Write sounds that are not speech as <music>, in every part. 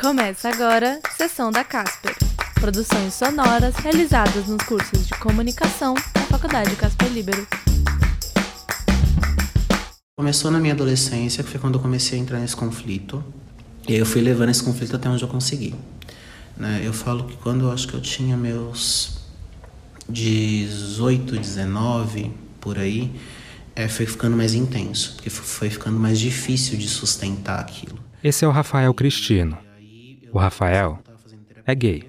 Começa agora Sessão da Casper. Produções sonoras realizadas nos cursos de comunicação da Faculdade Casper Libero. Começou na minha adolescência, que foi quando eu comecei a entrar nesse conflito. E aí eu fui levando esse conflito até onde eu consegui. Né? Eu falo que quando eu acho que eu tinha meus 18, 19, por aí, é, foi ficando mais intenso, porque foi ficando mais difícil de sustentar aquilo. Esse é o Rafael Cristino. O Rafael é gay.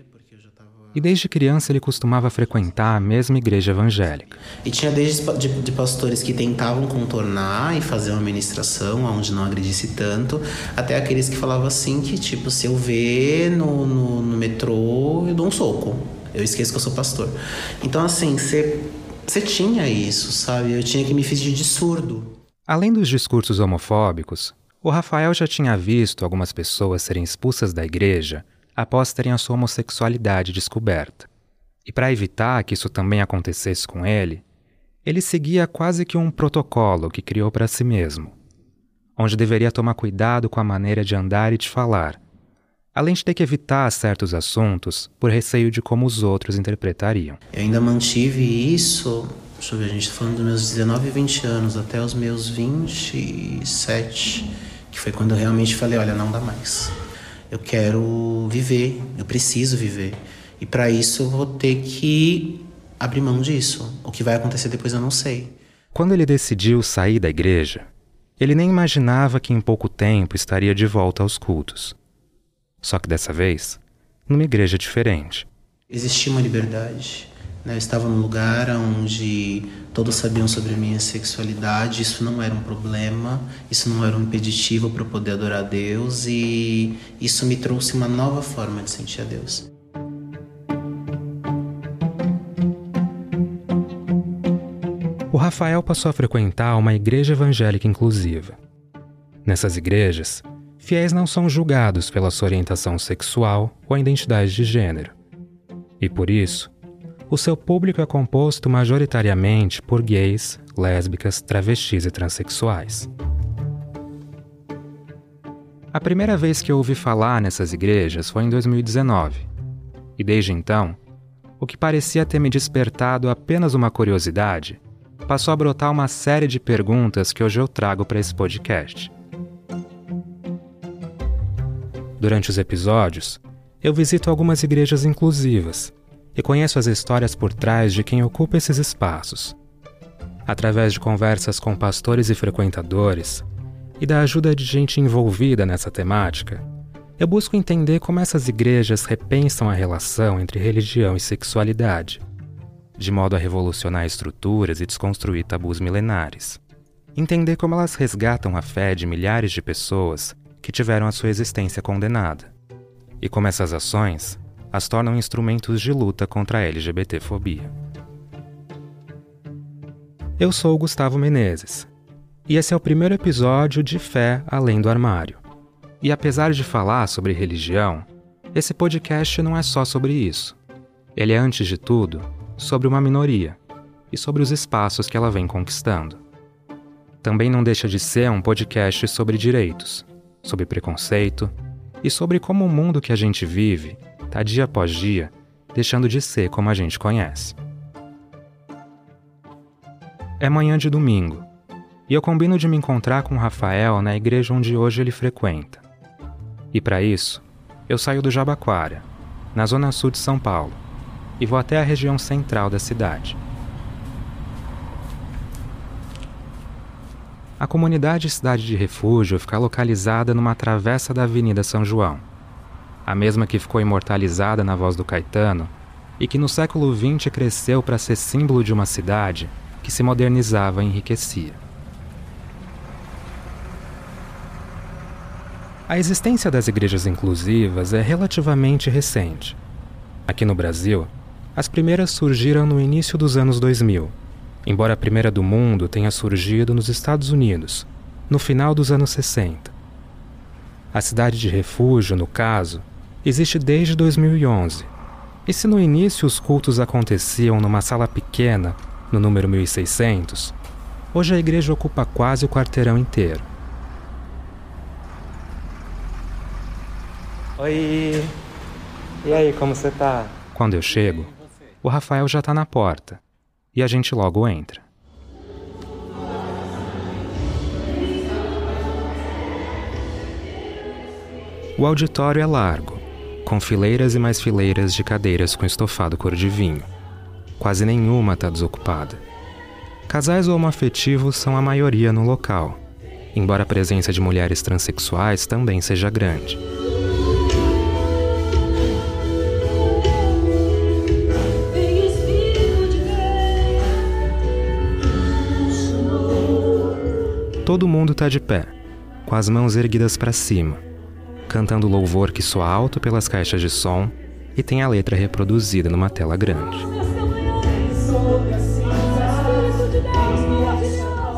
E desde criança ele costumava frequentar a mesma igreja evangélica. E tinha desde de, de pastores que tentavam contornar e fazer uma ministração onde não agredisse tanto, até aqueles que falavam assim que, tipo, se eu ver no, no, no metrô, eu dou um soco. Eu esqueço que eu sou pastor. Então, assim, você tinha isso, sabe? Eu tinha que me fingir de surdo. Além dos discursos homofóbicos, o Rafael já tinha visto algumas pessoas serem expulsas da igreja após terem a sua homossexualidade descoberta. E para evitar que isso também acontecesse com ele, ele seguia quase que um protocolo que criou para si mesmo, onde deveria tomar cuidado com a maneira de andar e de falar, além de ter que evitar certos assuntos por receio de como os outros interpretariam. Eu ainda mantive isso, deixa eu ver, a gente está falando dos meus 19 e 20 anos, até os meus 27, que foi quando eu realmente falei: olha, não dá mais. Eu quero viver, eu preciso viver. E para isso eu vou ter que abrir mão disso. O que vai acontecer depois eu não sei. Quando ele decidiu sair da igreja, ele nem imaginava que em pouco tempo estaria de volta aos cultos. Só que dessa vez, numa igreja diferente. Existia uma liberdade. Né? Eu estava num lugar onde todos sabiam sobre a minha sexualidade, isso não era um problema, isso não era um impeditivo para eu poder adorar a Deus e isso me trouxe uma nova forma de sentir a Deus. O Rafael passou a frequentar uma igreja evangélica inclusiva. Nessas igrejas, fiéis não são julgados pela sua orientação sexual ou identidade de gênero. E por isso, o seu público é composto majoritariamente por gays, lésbicas, travestis e transexuais. A primeira vez que eu ouvi falar nessas igrejas foi em 2019, e desde então, o que parecia ter me despertado apenas uma curiosidade passou a brotar uma série de perguntas que hoje eu trago para esse podcast. Durante os episódios, eu visito algumas igrejas inclusivas e conheço as histórias por trás de quem ocupa esses espaços. Através de conversas com pastores e frequentadores e da ajuda de gente envolvida nessa temática, eu busco entender como essas igrejas repensam a relação entre religião e sexualidade, de modo a revolucionar estruturas e desconstruir tabus milenares. Entender como elas resgatam a fé de milhares de pessoas que tiveram a sua existência condenada, e como essas ações as tornam instrumentos de luta contra a LGBTfobia. Eu sou Gustavo Menezes, e esse é o primeiro episódio de Fé Além do Armário. E apesar de falar sobre religião, esse podcast não é só sobre isso. Ele é, antes de tudo, sobre uma minoria e sobre os espaços que ela vem conquistando. Também não deixa de ser um podcast sobre direitos, sobre preconceito e sobre como o mundo que a gente vive está dia após dia deixando de ser como a gente conhece. É manhã de domingo e eu combino de me encontrar com o Rafael na igreja onde hoje ele frequenta. E para isso, eu saio do Jabaquara, na zona sul de São Paulo, e vou até a região central da cidade. A comunidade Cidade de Refúgio fica localizada numa travessa da Avenida São João, a mesma que ficou imortalizada na voz do Caetano e que no século XX cresceu para ser símbolo de uma cidade que se modernizava e enriquecia. A existência das igrejas inclusivas é relativamente recente. Aqui no Brasil, as primeiras surgiram no início dos anos 2000 embora a primeira do mundo tenha surgido nos Estados Unidos, no final dos anos 60. A cidade de refúgio, no caso, existe desde 2011. E se no início os cultos aconteciam numa sala pequena, no número 1600, hoje a igreja ocupa quase o quarteirão inteiro. Oi! E aí, como você tá? Quando eu chego, o Rafael já tá na porta e a gente logo entra. O auditório é largo, com fileiras e mais fileiras de cadeiras com estofado cor de vinho. Quase nenhuma está desocupada. Casais homoafetivos são a maioria no local, embora a presença de mulheres transexuais também seja grande. Todo mundo está de pé, com as mãos erguidas para cima, cantando louvor que soa alto pelas caixas de som e tem a letra reproduzida numa tela grande.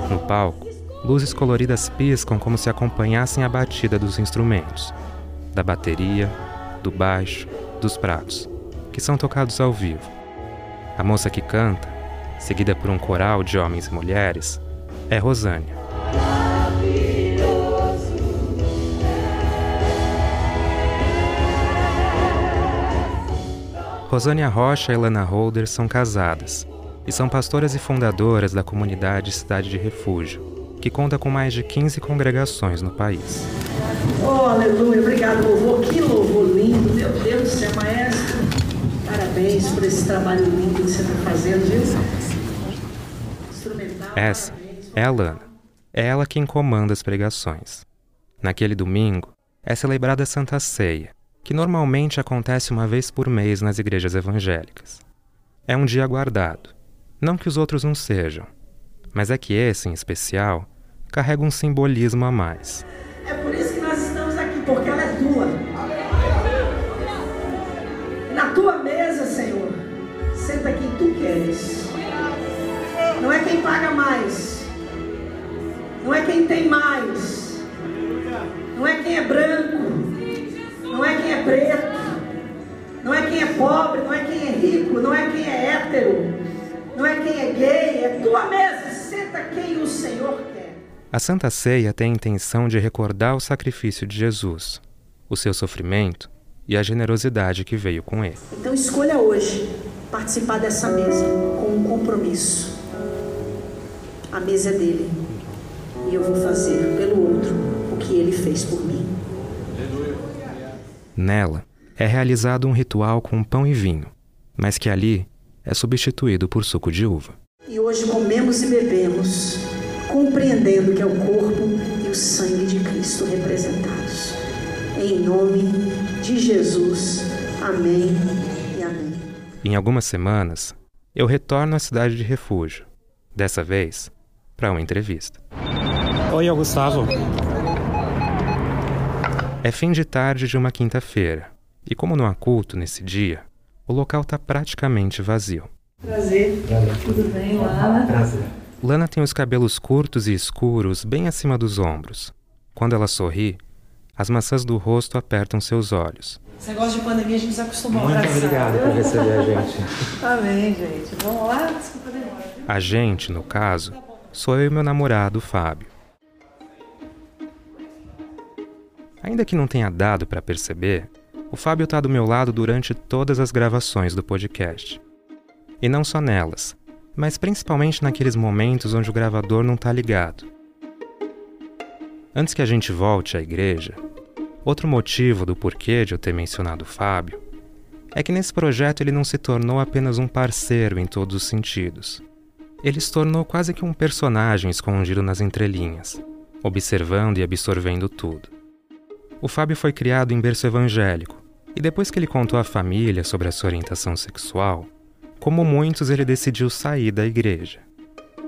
No palco, luzes coloridas piscam como se acompanhassem a batida dos instrumentos, da bateria, do baixo, dos pratos, que são tocados ao vivo. A moça que canta, seguida por um coral de homens e mulheres, é Rosânia. Rosânia Rocha e Lana Holder são casadas e são pastoras e fundadoras da comunidade Cidade de Refúgio, que conta com mais de 15 congregações no país. Oh, aleluia, obrigado, louvor. Que louvor lindo, meu Deus do céu, maestro. Parabéns por esse trabalho lindo que você está fazendo, viu? Instrumental. Essa é a Lana. É ela quem comanda as pregações. Naquele domingo, é celebrada a Santa Ceia, que normalmente acontece uma vez por mês nas igrejas evangélicas. É um dia guardado. Não que os outros não sejam, mas é que esse, em especial, carrega um simbolismo a mais. É por isso que nós estamos aqui, porque ela é tua. Na tua mesa, Senhor, senta quem tu queres. Não é quem paga mais. Não é quem tem mais. Não é quem é branco não é quem é preto, não é quem é pobre, não é quem é rico, não é quem é hétero, não é quem é gay, é tua mesa, senta quem o Senhor quer. A Santa Ceia tem a intenção de recordar o sacrifício de Jesus, o seu sofrimento e a generosidade que veio com ele. Então escolha hoje participar dessa mesa com um compromisso. A mesa é dele e eu vou fazer pelo outro o que ele fez por mim. Nela é realizado um ritual com pão e vinho, mas que ali é substituído por suco de uva. E hoje comemos e bebemos, compreendendo que é o corpo e o sangue de Cristo representados. Em nome de Jesus. Amém e amém. Em algumas semanas, eu retorno à cidade de refúgio, dessa vez para uma entrevista. Oi, Gustavo. É fim de tarde de uma quinta-feira, e como não há culto nesse dia, o local está praticamente vazio. Prazer. Prazer. Tudo bem, Lana? Prazer. Lana tem os cabelos curtos e escuros bem acima dos ombros. Quando ela sorri, as maçãs do rosto apertam seus olhos. Esse negócio de pandemia a gente se acostumou Muito abraçar. obrigado por receber a gente. <laughs> Amém, gente. Vamos lá? Desculpa demora. A gente, no caso, sou eu e meu namorado, Fábio. Ainda que não tenha dado para perceber, o Fábio está do meu lado durante todas as gravações do podcast. E não só nelas, mas principalmente naqueles momentos onde o gravador não está ligado. Antes que a gente volte à igreja, outro motivo do porquê de eu ter mencionado o Fábio é que nesse projeto ele não se tornou apenas um parceiro em todos os sentidos. Ele se tornou quase que um personagem escondido nas entrelinhas, observando e absorvendo tudo. O Fábio foi criado em berço evangélico, e depois que ele contou à família sobre a sua orientação sexual, como muitos, ele decidiu sair da igreja.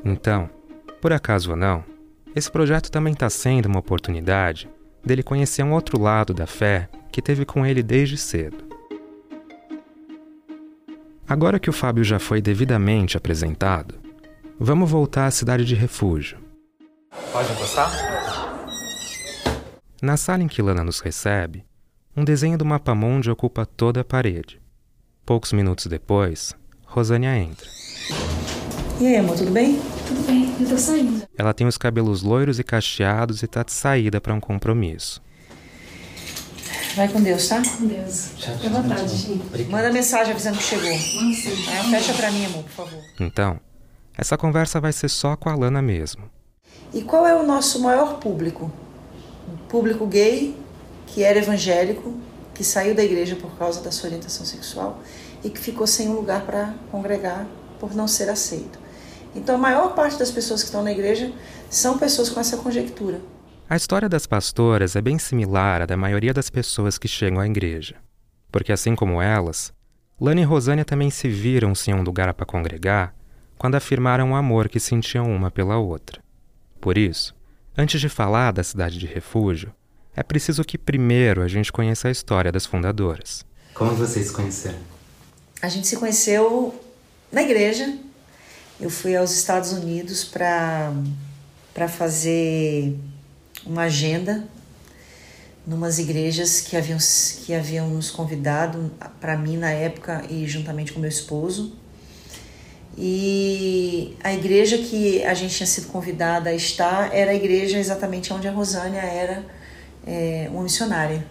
Então, por acaso ou não, esse projeto também está sendo uma oportunidade dele conhecer um outro lado da fé que teve com ele desde cedo. Agora que o Fábio já foi devidamente apresentado, vamos voltar à cidade de refúgio. Pode encostar? Na sala em que Lana nos recebe, um desenho do mapa mundi ocupa toda a parede. Poucos minutos depois, Rosânia entra. E aí, amor, tudo bem? Tudo bem, eu tô saindo. Ela tem os cabelos loiros e cacheados e tá de saída para um compromisso. Vai com Deus, tá? Com Deus. Fique à vontade, gente. Manda mensagem avisando que chegou. Manda sim. É, fecha pra mim, amor, por favor. Então, essa conversa vai ser só com a Lana mesmo. E qual é o nosso maior público? Público gay, que era evangélico, que saiu da igreja por causa da sua orientação sexual e que ficou sem um lugar para congregar por não ser aceito. Então, a maior parte das pessoas que estão na igreja são pessoas com essa conjectura. A história das pastoras é bem similar à da maioria das pessoas que chegam à igreja. Porque, assim como elas, Lana e Rosânia também se viram sem um lugar para congregar quando afirmaram o amor que sentiam uma pela outra. Por isso, antes de falar da cidade de refúgio, é preciso que primeiro a gente conheça a história das fundadoras. Como vocês se conheceram? A gente se conheceu na igreja. Eu fui aos Estados Unidos para para fazer uma agenda numas igrejas que haviam que haviam nos convidado para mim na época e juntamente com meu esposo. E a igreja que a gente tinha sido convidada a estar era a igreja exatamente onde a Rosânia era é, uma missionária.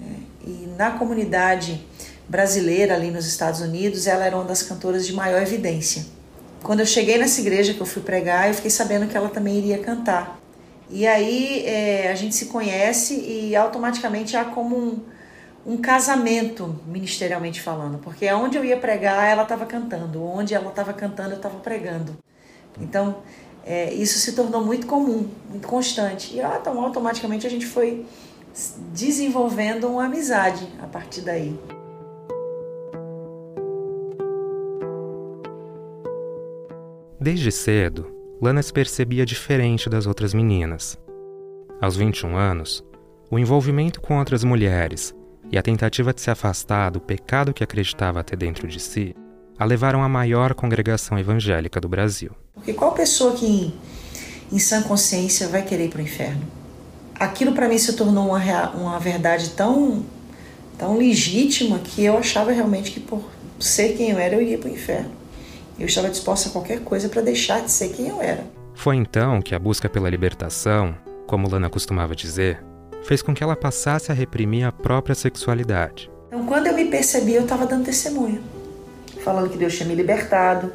É, e na comunidade brasileira ali nos Estados Unidos, ela era uma das cantoras de maior evidência. Quando eu cheguei nessa igreja que eu fui pregar, eu fiquei sabendo que ela também iria cantar. E aí é, a gente se conhece e automaticamente há como um, um casamento, ministerialmente falando, porque aonde eu ia pregar, ela estava cantando, onde ela estava cantando, eu estava pregando. Então, é, isso se tornou muito comum, muito constante. E então, automaticamente a gente foi desenvolvendo uma amizade a partir daí. Desde cedo, Lana se percebia diferente das outras meninas. Aos 21 anos, o envolvimento com outras mulheres e a tentativa de se afastar do pecado que acreditava ter dentro de si a levaram à maior congregação evangélica do Brasil. Porque qual pessoa que em, sã consciência vai querer ir para o inferno? Aquilo para mim se tornou uma, uma verdade tão, tão legítima que eu achava realmente que por ser quem eu era eu iria para o inferno. Eu estava disposta a qualquer coisa para deixar de ser quem eu era. Foi então que a busca pela libertação, como Lana costumava dizer, fez com que ela passasse a reprimir a própria sexualidade. Então, quando eu me percebi, eu estava dando testemunho, falando que Deus tinha me libertado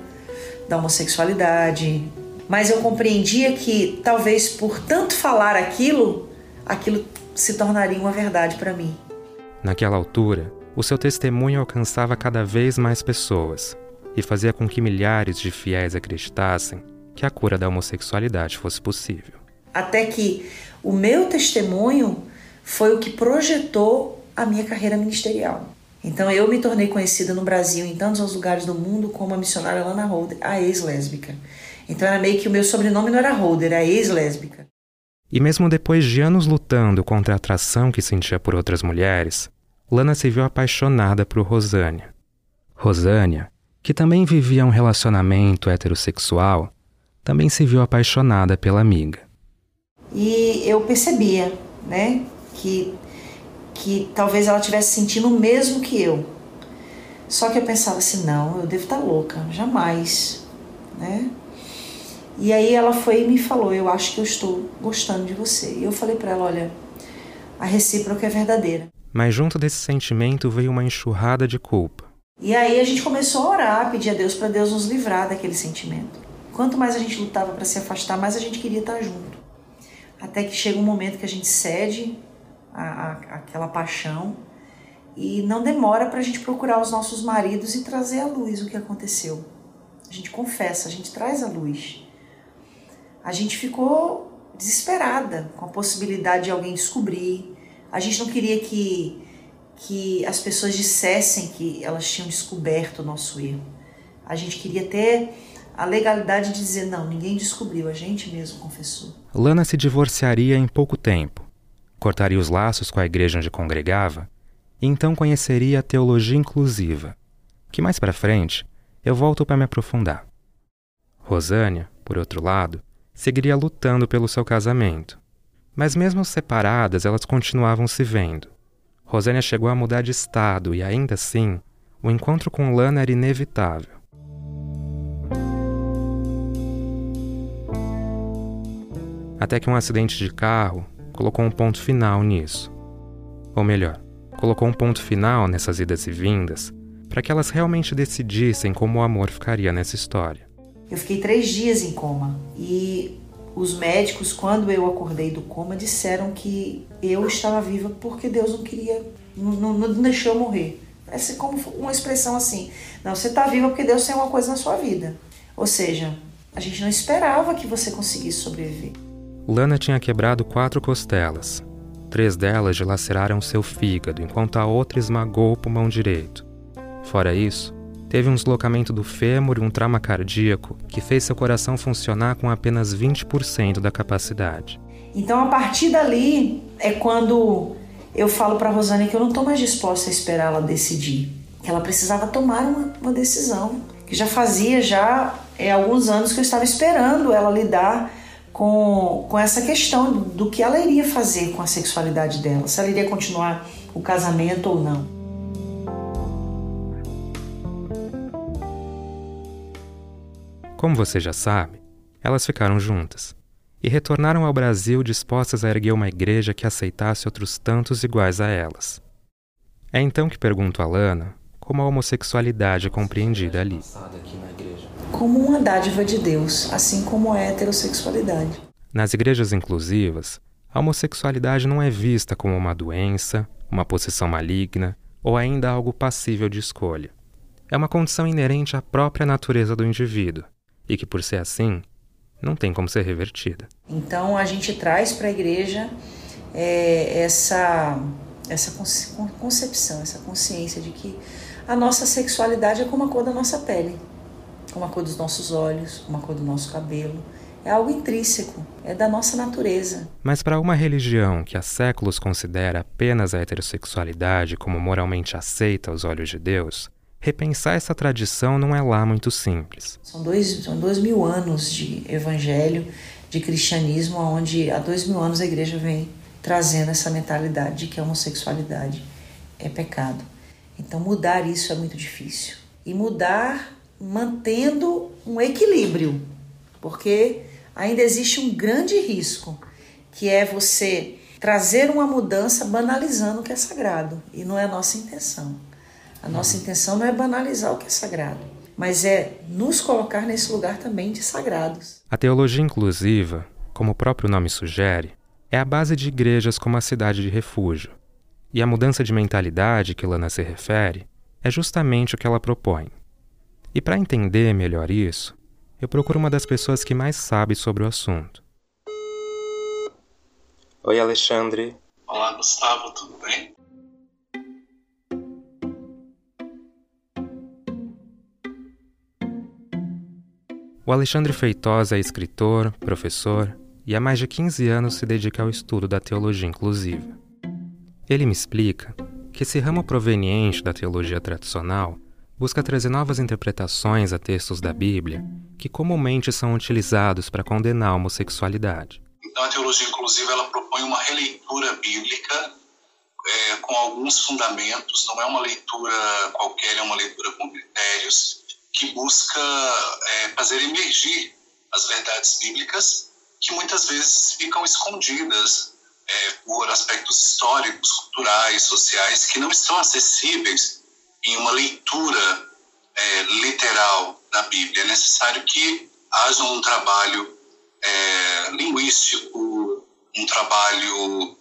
da homossexualidade. Mas eu compreendia que, talvez por tanto falar aquilo, aquilo se tornaria uma verdade para mim. Naquela altura, o seu testemunho alcançava cada vez mais pessoas e fazia com que milhares de fiéis acreditassem que a cura da homossexualidade fosse possível. Até que o meu testemunho foi o que projetou a minha carreira ministerial. Então eu me tornei conhecida no Brasil em tantos lugares do mundo como a missionária Lana Holder, a ex-lésbica. Então era meio que o meu sobrenome não era Holder, era ex-lésbica. E mesmo depois de anos lutando contra a atração que sentia por outras mulheres, Lana se viu apaixonada por Rosânia. Rosânia que também vivia um relacionamento heterossexual, também se viu apaixonada pela amiga. E eu percebia, né, que que talvez ela tivesse sentindo o mesmo que eu. Só que eu pensava assim, não, eu devo estar louca, jamais, né? E aí ela foi e me falou, eu acho que eu estou gostando de você. E eu falei para ela, olha, a recíproca é verdadeira. Mas junto desse sentimento veio uma enxurrada de culpa. E aí a gente começou a orar, pedir a Deus para Deus nos livrar daquele sentimento. Quanto mais a gente lutava para se afastar, mais a gente queria estar junto. Até que chega um momento que a gente cede a, a, aquela paixão e não demora para a gente procurar os nossos maridos e trazer à luz o que aconteceu. A gente confessa, a gente traz à luz. A gente ficou desesperada com a possibilidade de alguém descobrir. A gente não queria que que as pessoas dissessem que elas tinham descoberto o nosso erro. A gente queria ter a legalidade de dizer: não, ninguém descobriu, a gente mesmo confessou. Lana se divorciaria em pouco tempo, cortaria os laços com a igreja onde congregava e então conheceria a teologia inclusiva, que mais para frente eu volto para me aprofundar. Rosânia, por outro lado, seguiria lutando pelo seu casamento, mas mesmo separadas elas continuavam se vendo. Rosânia chegou a mudar de estado e, ainda assim, o encontro com Lana era inevitável. Até que um acidente de carro colocou um ponto final nisso. Ou melhor, colocou um ponto final nessas idas e vindas para que elas realmente decidissem como o amor ficaria nessa história. Eu fiquei três dias em coma e os médicos, quando eu acordei do coma, disseram que eu estava viva porque Deus não queria, não, não deixou eu morrer. É como uma expressão assim: não, você está viva porque Deus tem uma coisa na sua vida. Ou seja, a gente não esperava que você conseguisse sobreviver. Lana tinha quebrado quatro costelas. Três delas dilaceraram seu fígado, enquanto a outra esmagou o pulmão direito. Fora isso, teve um deslocamento do fêmur e um trauma cardíaco que fez seu coração funcionar com apenas 20% da capacidade. Então, a partir dali é quando eu falo para Rosane que eu não estou mais disposta a esperar ela decidir, que ela precisava tomar uma, uma decisão, que já fazia já é, alguns anos que eu estava esperando ela lidar com, com essa questão do, que ela iria fazer com a sexualidade dela, se ela iria continuar o casamento ou não. Como você já sabe, elas ficaram juntas e retornaram ao Brasil dispostas a erguer uma igreja que aceitasse outros tantos iguais a elas. É então que pergunto a Lana como a homossexualidade é compreendida ali. Como uma dádiva de Deus, assim como a heterossexualidade. Nas igrejas inclusivas, a homossexualidade não é vista como uma doença, uma possessão maligna ou ainda algo passível de escolha. É uma condição inerente à própria natureza do indivíduo e que, por ser assim, não tem como ser revertida. Então a gente traz para a igreja é, essa, essa concepção, essa consciência de que a nossa sexualidade é como a cor da nossa pele, como a cor dos nossos olhos, como a cor do nosso cabelo. É algo intrínseco, é da nossa natureza. Mas para uma religião que há séculos considera apenas a heterossexualidade como moralmente aceita aos olhos de Deus, repensar essa tradição não é lá muito simples. São dois, são dois mil anos de evangelho, de cristianismo, onde há dois mil anos a igreja vem trazendo essa mentalidade de que a homossexualidade é pecado. Então mudar isso é muito difícil. E mudar mantendo um equilíbrio, porque ainda existe um grande risco, que é você trazer uma mudança banalizando o que é sagrado, e não é a nossa intenção. A nossa intenção não é banalizar o que é sagrado, mas é nos colocar nesse lugar também de sagrados. A teologia inclusiva, como o próprio nome sugere, é a base de igrejas como a cidade de refúgio. E a mudança de mentalidade que Lana se refere é justamente o que ela propõe. E para entender melhor isso, eu procuro uma das pessoas que mais sabe sobre o assunto. Oi, Alexandre. Olá, Gustavo, tudo bem? O Alexandre Feitosa é escritor, professor e há mais de 15 anos se dedica ao estudo da teologia inclusiva. Ele me explica que esse ramo proveniente da teologia tradicional busca trazer novas interpretações a textos da Bíblia que comumente são utilizados para condenar a homossexualidade. Então, a teologia inclusiva ela propõe uma releitura bíblica é, com alguns fundamentos, não é uma leitura qualquer, é uma leitura com critérios que busca é, fazer emergir as verdades bíblicas que muitas vezes ficam escondidas é, por aspectos históricos, culturais, sociais que não estão acessíveis em uma leitura é, literal da Bíblia. É necessário que haja um trabalho é, linguístico, um trabalho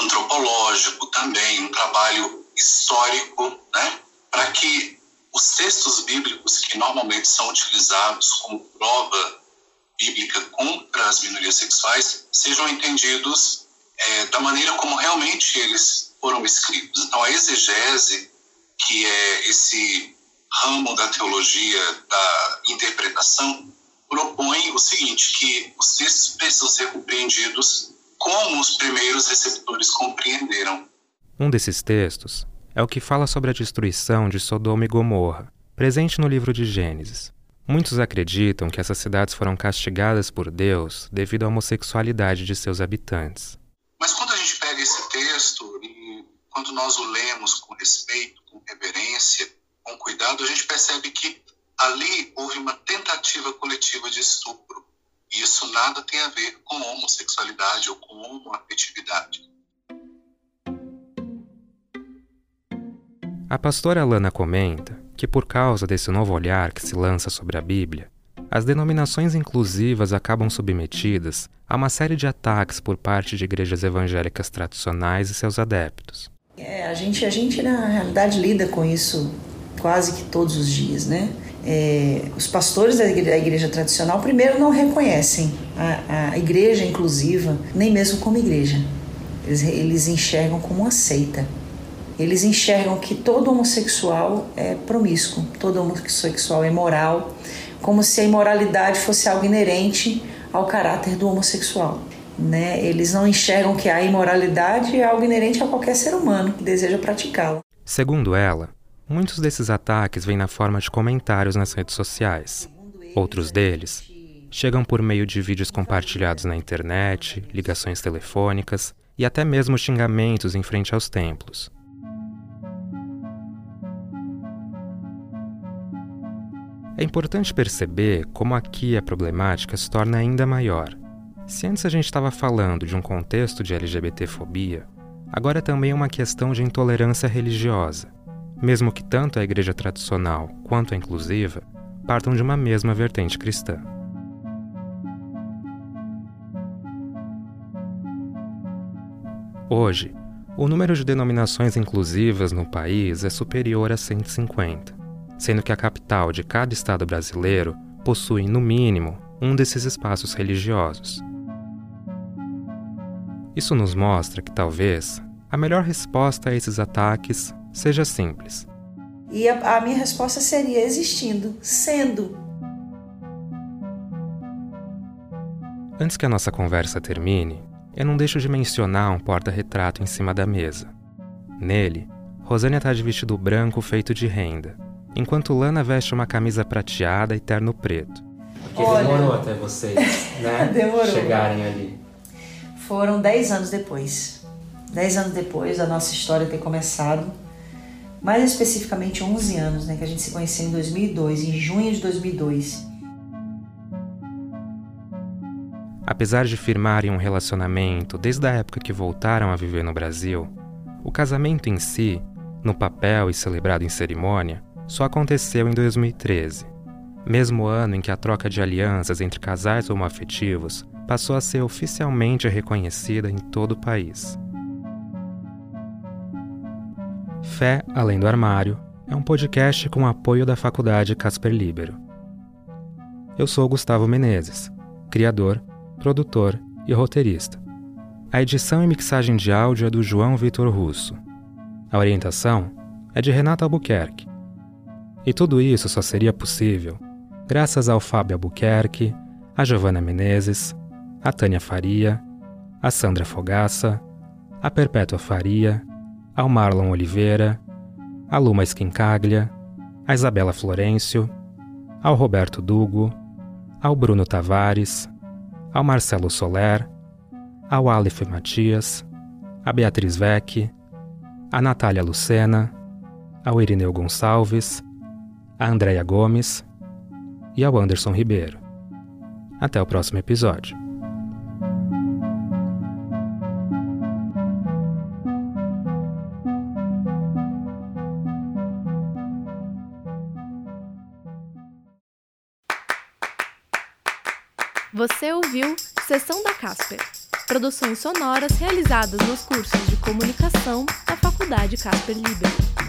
antropológico também, um trabalho histórico, né, para que os textos bíblicos que normalmente são utilizados como prova bíblica contra as minorias sexuais sejam entendidos é, da maneira como realmente eles foram escritos. Então, a exegese, que é esse ramo da teologia da interpretação, propõe o seguinte, que os textos precisam ser compreendidos como os primeiros receptores compreenderam. Um desses textos é o que fala sobre a destruição de Sodoma e Gomorra, presente no livro de Gênesis. Muitos acreditam que essas cidades foram castigadas por Deus devido à homossexualidade de seus habitantes. Mas quando a gente quando nós o lemos com respeito, com reverência, com cuidado, a gente percebe que ali houve uma tentativa coletiva de estupro. E isso nada tem a ver com homossexualidade ou com homoafetividade. A pastora Alana comenta que, por causa desse novo olhar que se lança sobre a Bíblia, as denominações inclusivas acabam submetidas a uma série de ataques por parte de igrejas evangélicas tradicionais e seus adeptos. É, a gente, a gente na realidade lida com isso quase que todos os dias, né? É, os pastores da igreja, da igreja, tradicional, primeiro, não reconhecem a, a, igreja inclusiva, nem mesmo como igreja. Eles, eles enxergam como uma seita. Eles enxergam que todo homossexual é promíscuo, todo homossexual é moral, como se a imoralidade fosse algo inerente ao caráter do homossexual. Né? Eles não enxergam que a imoralidade é algo inerente a qualquer ser humano que deseja praticá-la. Segundo ela, muitos desses ataques vêm na forma de comentários nas redes sociais. Outros deles chegam por meio de vídeos compartilhados na internet, ligações telefônicas e até mesmo xingamentos em frente aos templos. É importante perceber como aqui a problemática se torna ainda maior. Se antes a gente estava falando de um contexto de LGBTfobia, agora é também uma questão de intolerância religiosa, mesmo que tanto a igreja tradicional quanto a inclusiva partam de uma mesma vertente cristã. Hoje, o número de denominações inclusivas no país é superior a 150 sendo que a capital de cada estado brasileiro possui, no mínimo, um desses espaços religiosos. Isso nos mostra que talvez a melhor resposta a esses ataques seja simples. E a, a minha resposta seria existindo, sendo. Antes que a nossa conversa termine, eu não deixo de mencionar um porta-retrato em cima da mesa. Nele, Rosânia está de vestido branco feito de renda enquanto Lana veste uma camisa prateada e terno preto. Porque Olha, demorou até vocês né, <laughs> chegarem ali. Foram 10 anos depois. 10 anos depois da nossa história ter começado. Mais especificamente 11 anos, né, que a gente se conheceu em 2002, em junho de 2002. Apesar de firmarem um relacionamento desde a época que voltaram a viver no Brasil, o casamento em si, no papel e celebrado em cerimônia, só aconteceu em 2013, mesmo ano em que a troca de alianças entre casais homoafetivos passou a ser oficialmente reconhecida em todo o país. Fé Além do Armário é um podcast com apoio da Faculdade Casper Libero. Eu sou Gustavo Menezes, criador, produtor e roteirista. A edição e mixagem de áudio é do João Vitor Russo. A orientação é de Renata Albuquerque e tudo isso só seria possível graças ao Fábio Albuquerque, a Giovana Menezes, a Tânia Faria, a Sandra Fogaça, a Perpétua Faria, ao Marlon Oliveira, a Luma Esquincaglia, a Isabela Florencio, ao Roberto Dugo, ao Bruno Tavares, ao Marcelo Soler, ao Aleph Matias, a Beatriz Vec, a Natália Lucena, ao Irineu Gonçalves, a Andréia Gomes e ao Anderson Ribeiro. Até o próximo episódio. Ouviu Sessão da Casper. Produções sonoras realizadas nos cursos de comunicação da Faculdade Casper Libero.